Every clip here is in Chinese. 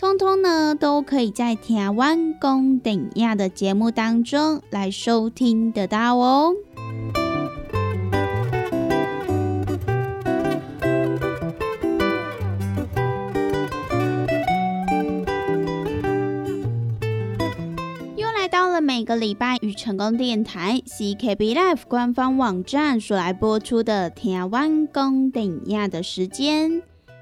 通通呢，都可以在台湾公顶亚的节目当中来收听得到哦。又来到了每个礼拜与成功电台 CKB Life 官方网站所来播出的台湾公顶亚的时间。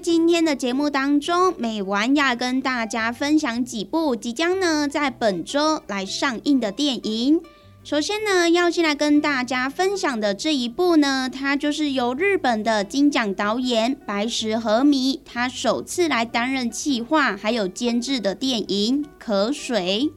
今天的节目当中，美玩要跟大家分享几部即将呢在本周来上映的电影。首先呢，要先来跟大家分享的这一部呢，它就是由日本的金奖导演白石和弥他首次来担任企划还有监制的电影《可水》。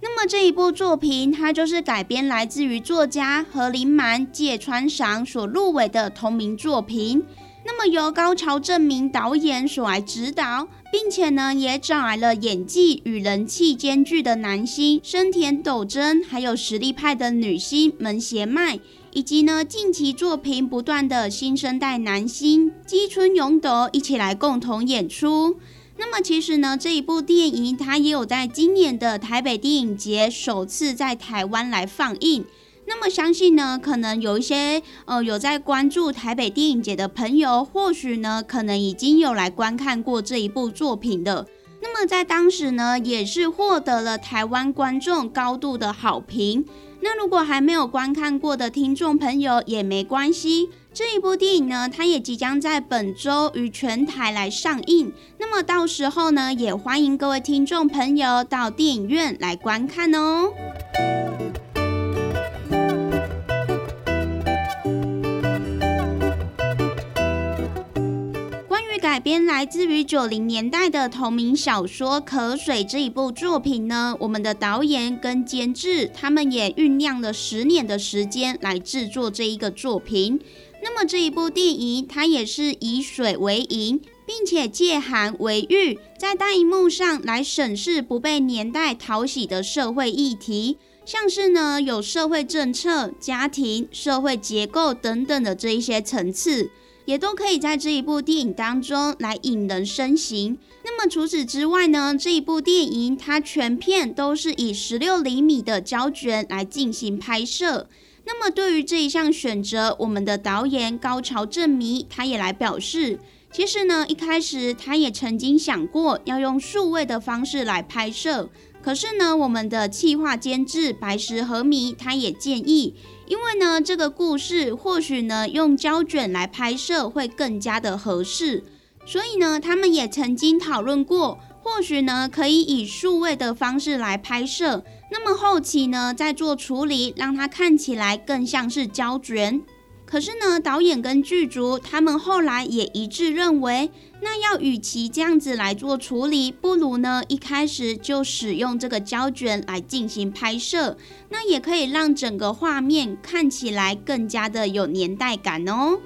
那么这一部作品，它就是改编来自于作家何林满、芥川赏所入围的同名作品。那么由高桥正明导演所来指导，并且呢也找来了演技与人气兼具的男星深田斗真，还有实力派的女星门胁麦，以及呢近期作品不断的新生代男星基村勇斗一起来共同演出。那么其实呢这一部电影它也有在今年的台北电影节首次在台湾来放映。那么相信呢，可能有一些呃有在关注台北电影节的朋友，或许呢可能已经有来观看过这一部作品的。那么在当时呢，也是获得了台湾观众高度的好评。那如果还没有观看过的听众朋友也没关系，这一部电影呢，它也即将在本周于全台来上映。那么到时候呢，也欢迎各位听众朋友到电影院来观看哦。编来自于九零年代的同名小说《渴水》这一部作品呢，我们的导演跟监制他们也酝酿了十年的时间来制作这一个作品。那么这一部电影，它也是以水为营，并且借寒为喻，在大荧幕上来审视不被年代讨喜的社会议题，像是呢有社会政策、家庭、社会结构等等的这一些层次。也都可以在这一部电影当中来引人深省。那么除此之外呢，这一部电影它全片都是以十六厘米的胶卷来进行拍摄。那么对于这一项选择，我们的导演高潮正弥他也来表示，其实呢一开始他也曾经想过要用数位的方式来拍摄。可是呢，我们的企划监制白石和弥他也建议，因为呢，这个故事或许呢用胶卷来拍摄会更加的合适，所以呢，他们也曾经讨论过，或许呢可以以数位的方式来拍摄，那么后期呢再做处理，让它看起来更像是胶卷。可是呢，导演跟剧组他们后来也一致认为，那要与其这样子来做处理，不如呢一开始就使用这个胶卷来进行拍摄，那也可以让整个画面看起来更加的有年代感哦。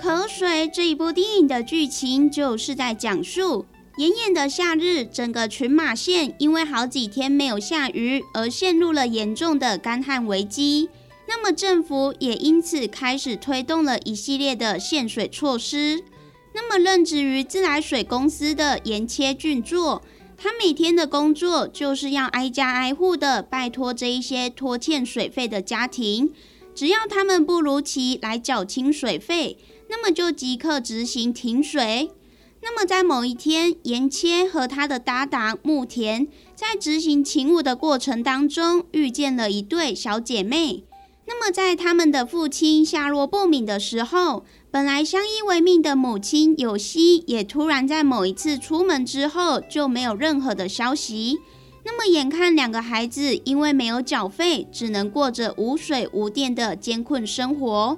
口水这一部电影的剧情就是在讲述炎炎的夏日，整个群马县因为好几天没有下雨而陷入了严重的干旱危机。那么政府也因此开始推动了一系列的限水措施。那么任职于自来水公司的岩切俊作，他每天的工作就是要挨家挨户的拜托这一些拖欠水费的家庭，只要他们不如期来缴清水费，那么就即刻执行停水。那么在某一天，岩切和他的搭档木田在执行勤务的过程当中，遇见了一对小姐妹。那么，在他们的父亲下落不明的时候，本来相依为命的母亲有希也突然在某一次出门之后就没有任何的消息。那么，眼看两个孩子因为没有缴费，只能过着无水无电的艰困生活。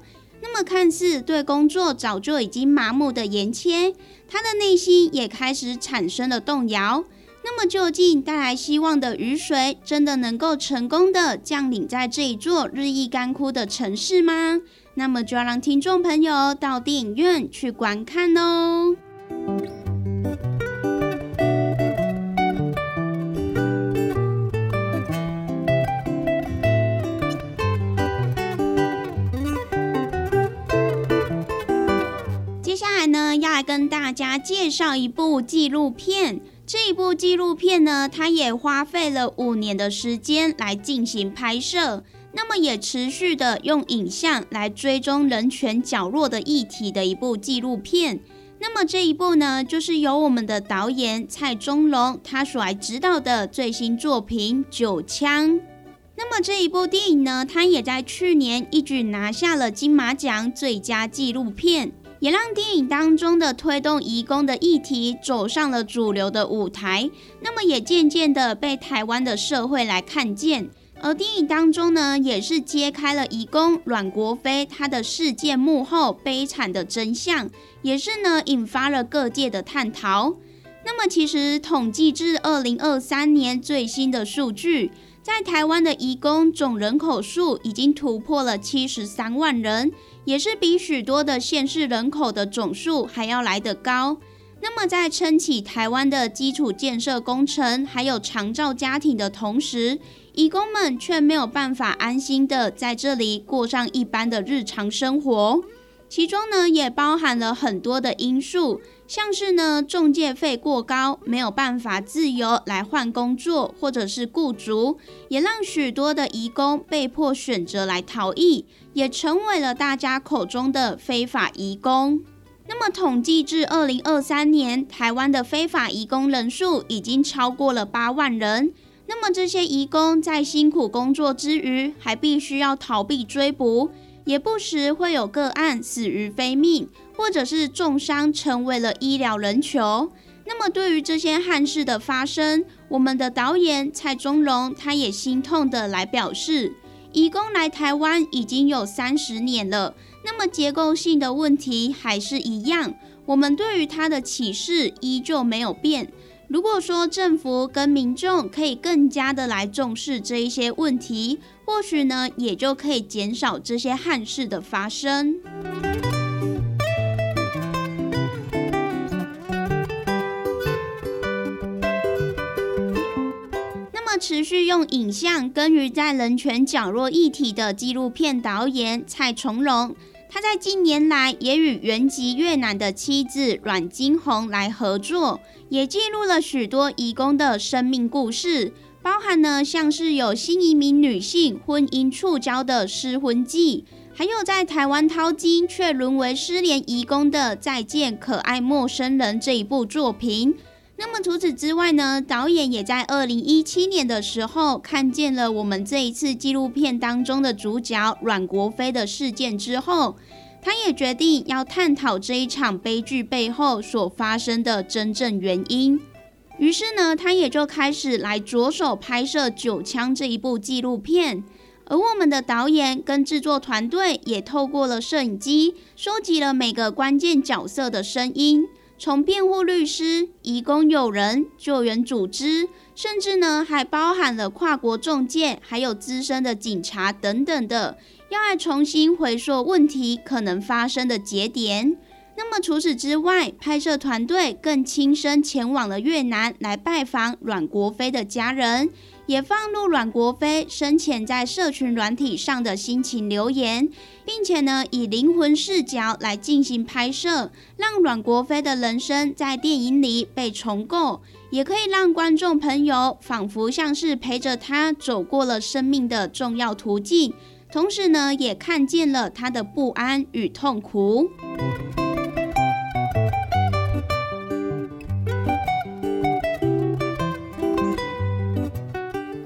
那么，看似对工作早就已经麻木的严切，他的内心也开始产生了动摇。那么，究竟带来希望的雨水，真的能够成功的降临在这一座日益干枯的城市吗？那么，就要让听众朋友到电影院去观看哦。下来呢，要来跟大家介绍一部纪录片。这一部纪录片呢，它也花费了五年的时间来进行拍摄，那么也持续的用影像来追踪人权角落的议题的一部纪录片。那么这一部呢，就是由我们的导演蔡宗龙他所来指导的最新作品《九枪》。那么这一部电影呢，它也在去年一举拿下了金马奖最佳纪录片。也让电影当中的推动移工的议题走上了主流的舞台，那么也渐渐的被台湾的社会来看见。而电影当中呢，也是揭开了移工阮国飞他的事件幕后悲惨的真相，也是呢引发了各界的探讨。那么其实统计至二零二三年最新的数据，在台湾的移工总人口数已经突破了七十三万人。也是比许多的县市人口的总数还要来得高。那么，在撑起台湾的基础建设工程，还有长照家庭的同时，义工们却没有办法安心的在这里过上一般的日常生活。其中呢，也包含了很多的因素，像是呢，中介费过高，没有办法自由来换工作，或者是雇主，也让许多的移工被迫选择来逃逸，也成为了大家口中的非法移工。那么，统计至二零二三年，台湾的非法移工人数已经超过了八万人。那么，这些移工在辛苦工作之余，还必须要逃避追捕。也不时会有个案死于非命，或者是重伤成为了医疗人球。那么，对于这些憾事的发生，我们的导演蔡宗荣他也心痛的来表示：，移工来台湾已经有三十年了，那么结构性的问题还是一样，我们对于他的启示依旧没有变。如果说政府跟民众可以更加的来重视这一些问题，或许呢，也就可以减少这些憾事的发生。持续用影像耕耘在人权角落议题的纪录片导演蔡崇荣。他在近年来也与原籍越南的妻子阮金红来合作，也记录了许多移工的生命故事，包含呢像是有新移民女性婚姻触礁的失婚记，还有在台湾淘金却沦为失联移工的再见可爱陌生人这一部作品。那么除此之外呢，导演也在二零一七年的时候看见了我们这一次纪录片当中的主角阮国飞的事件之后，他也决定要探讨这一场悲剧背后所发生的真正原因。于是呢，他也就开始来着手拍摄《九枪》这一部纪录片。而我们的导演跟制作团队也透过了摄影机，收集了每个关键角色的声音。从辩护律师、义工友人、救援组织，甚至呢还包含了跨国中介，还有资深的警察等等的，要来重新回溯问题可能发生的节点。那么除此之外，拍摄团队更亲身前往了越南来拜访阮国飞的家人，也放入阮国飞生前在社群软体上的心情留言，并且呢以灵魂视角来进行拍摄，让阮国飞的人生在电影里被重构，也可以让观众朋友仿佛像是陪着他走过了生命的重要途径，同时呢也看见了他的不安与痛苦。《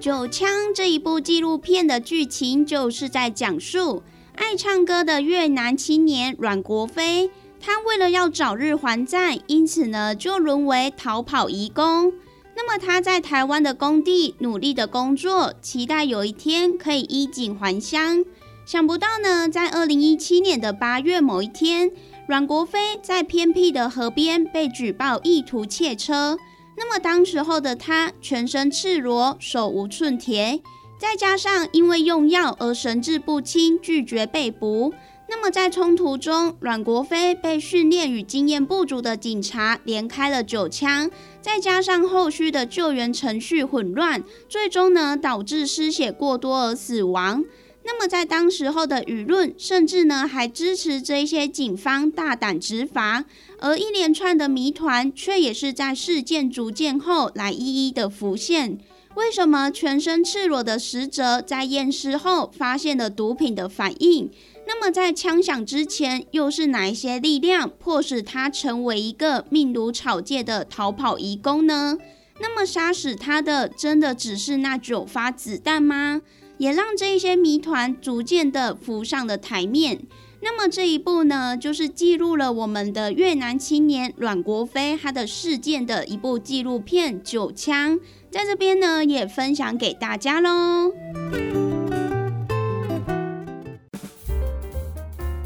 九枪》这一部纪录片的剧情就是在讲述爱唱歌的越南青年阮国飞，他为了要早日还债，因此呢就沦为逃跑移工。那么他在台湾的工地努力的工作，期待有一天可以衣锦还乡。想不到呢，在二零一七年的八月某一天，阮国飞在偏僻的河边被举报意图窃车。那么当时候的他全身赤裸，手无寸铁，再加上因为用药而神志不清，拒绝被捕。那么在冲突中，阮国飞被训练与经验不足的警察连开了九枪，再加上后续的救援程序混乱，最终呢导致失血过多而死亡。那么在当时候的舆论，甚至呢还支持这些警方大胆执法，而一连串的谜团却也是在事件逐渐后来一一的浮现。为什么全身赤裸的死者在验尸后发现了毒品的反应？那么在枪响之前，又是哪一些力量迫使他成为一个命如草芥的逃跑遗工呢？那么杀死他的真的只是那九发子弹吗？也让这一些谜团逐渐的浮上了台面。那么这一部呢，就是记录了我们的越南青年阮国飞他的事件的一部纪录片《九枪》，在这边呢也分享给大家喽。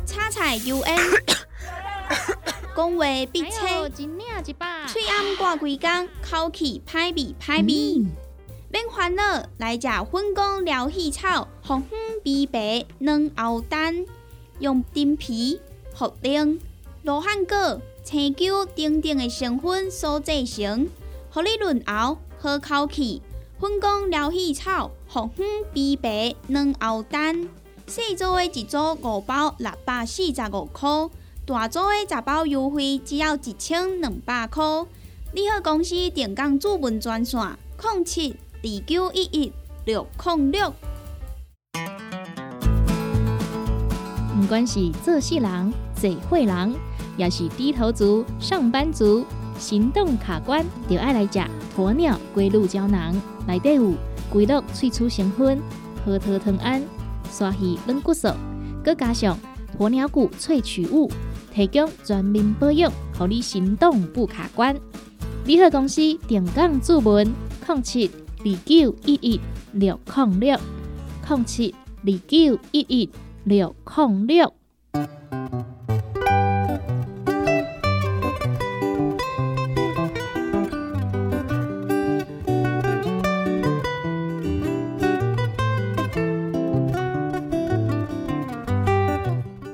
叉彩 UN，讲话必切，嘴暗挂几工，口气歹味歹味。免烦恼，来食粉果疗气草，红粉碧白软藕丹，用丁皮、茯苓、罗汉果、青椒等等的成分所制成，合你润喉好口气。粉果疗气草，红粉碧白软藕丹，细组的一组五包六百四十五块，大组的十包优惠只要一千两百块。你好，公司电工主文专线：零七。二九一一六零六，不管是做事人、做会人，也是低头族、上班族，行动卡关，就爱来吃鸵鸟龟鹿胶囊。内底有龟鹿萃取成分，核桃藤胺、刷鱼软骨素，佮加上鸵鸟骨萃取物，提供全面保养，让你行动不卡关。联合公司定岗注文控七。二九一一六零六零七二九一一六零六，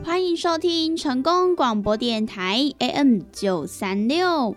欢迎收听成功广播电台 AM 九三六。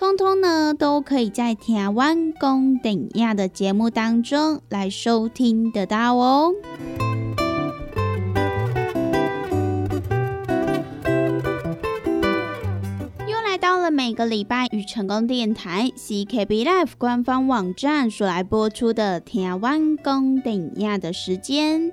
通通呢，都可以在台湾公等亚的节目当中来收听得到哦。又来到了每个礼拜与成功电台 CKB Life 官方网站所来播出的台湾公顶亚的时间。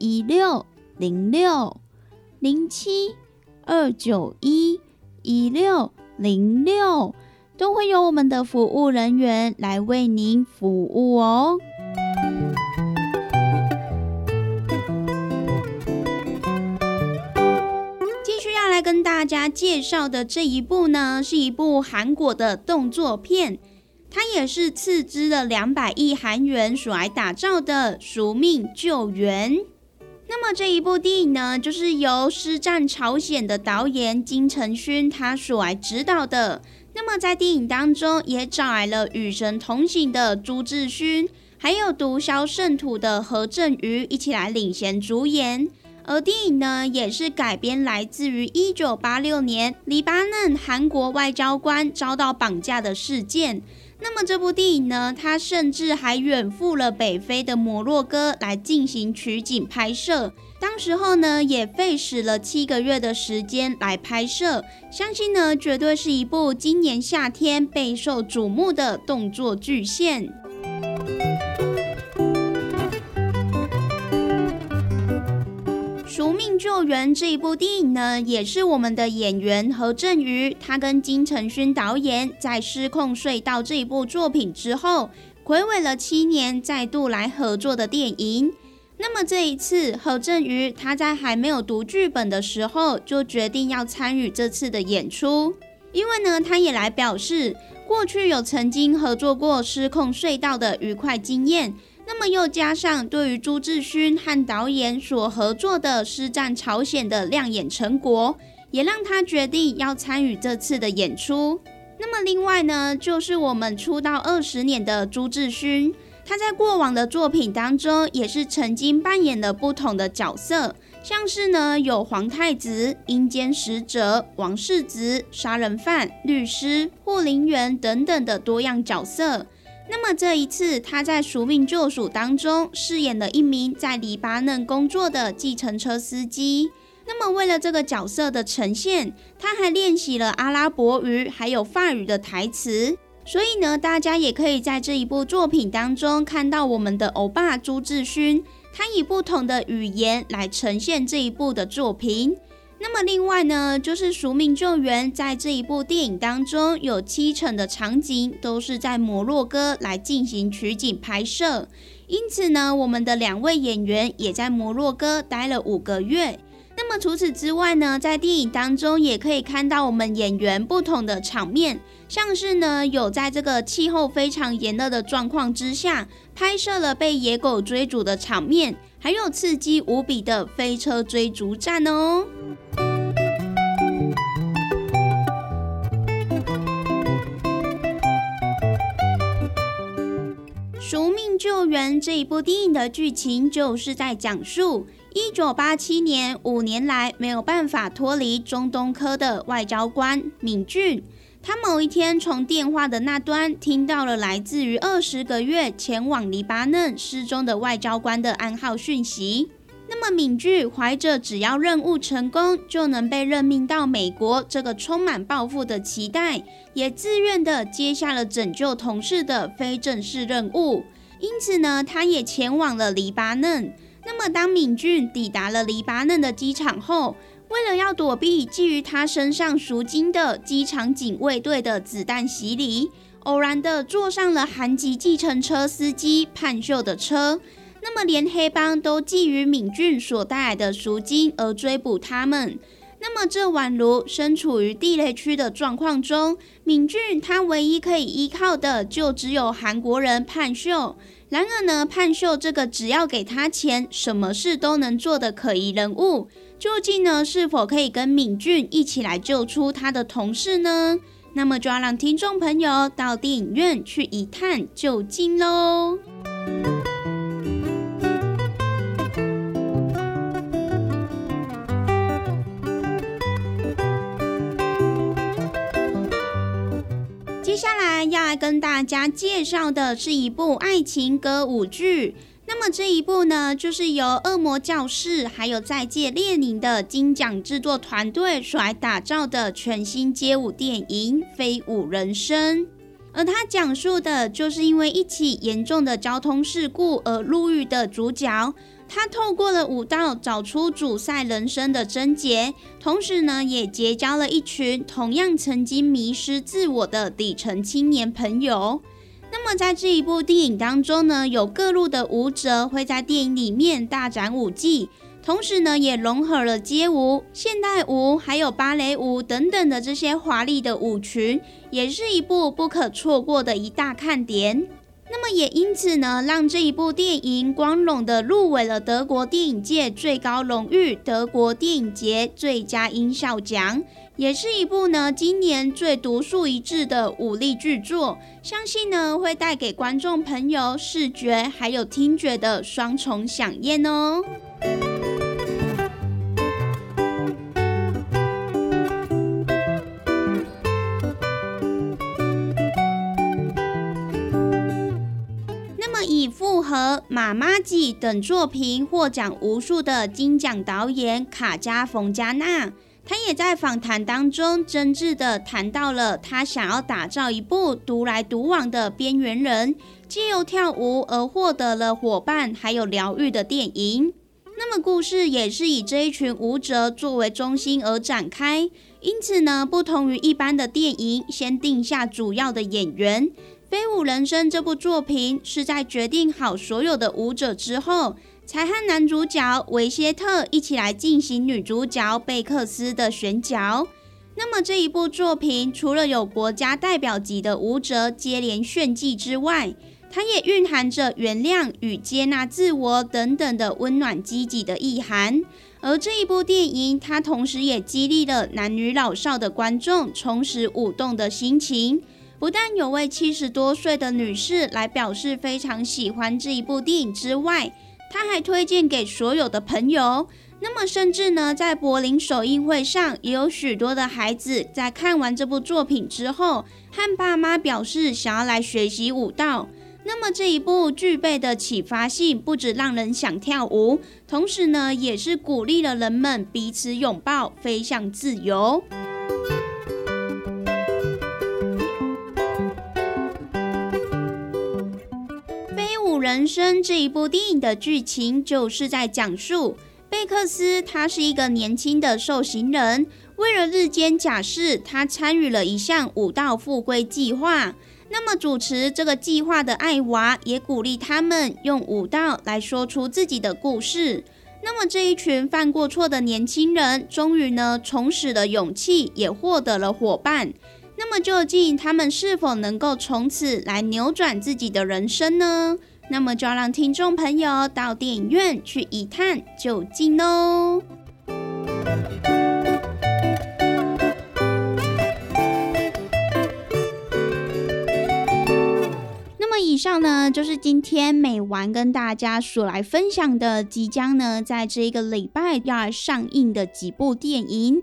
一六零六零七二九一一六零六，都会有我们的服务人员来为您服务哦。跟大家介绍的这一部呢，是一部韩国的动作片，它也是斥资了两百亿韩元所来打造的《赎命救援》。那么这一部电影呢，就是由《师战朝鲜》的导演金承勋他所来指导的。那么在电影当中，也找来了《与神同行》的朱智勋，还有《毒枭圣徒》的何振宇一起来领衔主演。而电影呢，也是改编来自于一九八六年黎巴嫩韩国外交官遭到绑架的事件。那么这部电影呢，它甚至还远赴了北非的摩洛哥来进行取景拍摄。当时候呢，也费时了七个月的时间来拍摄。相信呢，绝对是一部今年夏天备受瞩目的动作巨献。《命救援》这一部电影呢，也是我们的演员何振宇，他跟金承勋导演在《失控隧道》这一部作品之后，暌违了七年，再度来合作的电影。那么这一次，何振宇他在还没有读剧本的时候，就决定要参与这次的演出，因为呢，他也来表示，过去有曾经合作过《失控隧道》的愉快经验。那么又加上对于朱志勋和导演所合作的《师战朝鲜》的亮眼成果，也让他决定要参与这次的演出。那么另外呢，就是我们出道二十年的朱志勋，他在过往的作品当中也是曾经扮演了不同的角色，像是呢有皇太子、阴间使者、王世子、杀人犯、律师、护林员等等的多样角色。那么这一次，他在《赎命救赎》当中饰演了一名在黎巴嫩工作的计程车司机。那么为了这个角色的呈现，他还练习了阿拉伯语还有法语的台词。所以呢，大家也可以在这一部作品当中看到我们的欧巴朱智勋，他以不同的语言来呈现这一部的作品。那么另外呢，就是《赎命救援》在这一部电影当中，有七成的场景都是在摩洛哥来进行取景拍摄，因此呢，我们的两位演员也在摩洛哥待了五个月。那么除此之外呢，在电影当中也可以看到我们演员不同的场面，像是呢有在这个气候非常炎热的状况之下，拍摄了被野狗追逐的场面，还有刺激无比的飞车追逐战哦。《赎命救援》这一部电影的剧情就是在讲述一九八七年五年来没有办法脱离中东科的外交官敏俊，他某一天从电话的那端听到了来自于二十个月前往黎巴嫩失踪的外交官的暗号讯息。那么敏俊怀着只要任务成功就能被任命到美国这个充满抱负的期待。也自愿的接下了拯救同事的非正式任务，因此呢，他也前往了黎巴嫩。那么，当敏俊抵达了黎巴嫩的机场后，为了要躲避觊觎他身上赎金的机场警卫队的子弹洗礼，偶然的坐上了韩籍计程车司机盼秀的车。那么，连黑帮都觊觎敏俊所带来的赎金而追捕他们。那么，这宛如身处于地雷区的状况中，敏俊他唯一可以依靠的就只有韩国人潘秀。然而呢，潘秀这个只要给他钱，什么事都能做的可疑人物，究竟呢是否可以跟敏俊一起来救出他的同事呢？那么就要让听众朋友到电影院去一探究竟喽。接下来要来跟大家介绍的是一部爱情歌舞剧。那么这一部呢，就是由《恶魔教室》还有《再见列宁》的金奖制作团队所来打造的全新街舞电影《飞舞人生》。而它讲述的就是因为一起严重的交通事故而入狱的主角。他透过了舞蹈找出主赛人生的症结，同时呢，也结交了一群同样曾经迷失自我的底层青年朋友。那么在这一部电影当中呢，有各路的舞者会在电影里面大展舞技，同时呢，也融合了街舞、现代舞还有芭蕾舞等等的这些华丽的舞群，也是一部不可错过的一大看点。那么也因此呢，让这一部电影光荣的入围了德国电影界最高荣誉德国电影节最佳音效奖，也是一部呢今年最独树一帜的武力巨作，相信呢会带给观众朋友视觉还有听觉的双重享宴哦。妈妈记》等作品获奖无数的金奖导演卡加冯加纳，他也在访谈当中真挚的谈到了他想要打造一部独来独往的边缘人，借由跳舞而获得了伙伴还有疗愈的电影。那么故事也是以这一群舞者作为中心而展开，因此呢，不同于一般的电影，先定下主要的演员。《飞舞人生》这部作品是在决定好所有的舞者之后，才和男主角维歇特一起来进行女主角贝克斯的选角。那么这一部作品除了有国家代表级的舞者接连炫技之外，它也蕴含着原谅与接纳自我等等的温暖积极的意涵。而这一部电影，它同时也激励了男女老少的观众重拾舞动的心情。不但有位七十多岁的女士来表示非常喜欢这一部电影之外，她还推荐给所有的朋友。那么，甚至呢，在柏林首映会上，也有许多的孩子在看完这部作品之后，和爸妈表示想要来学习舞蹈。那么，这一部具备的启发性，不止让人想跳舞，同时呢，也是鼓励了人们彼此拥抱，飞向自由。人生这一部电影的剧情就是在讲述贝克斯，他是一个年轻的受刑人，为了日间假释，他参与了一项武道复归计划。那么主持这个计划的艾娃也鼓励他们用武道来说出自己的故事。那么这一群犯过错的年轻人，终于呢重拾了勇气，也获得了伙伴。那么究竟他们是否能够从此来扭转自己的人生呢？那么就要让听众朋友到电影院去一探究竟哦。那么以上呢，就是今天美完跟大家所来分享的，即将呢在这一个礼拜要上映的几部电影。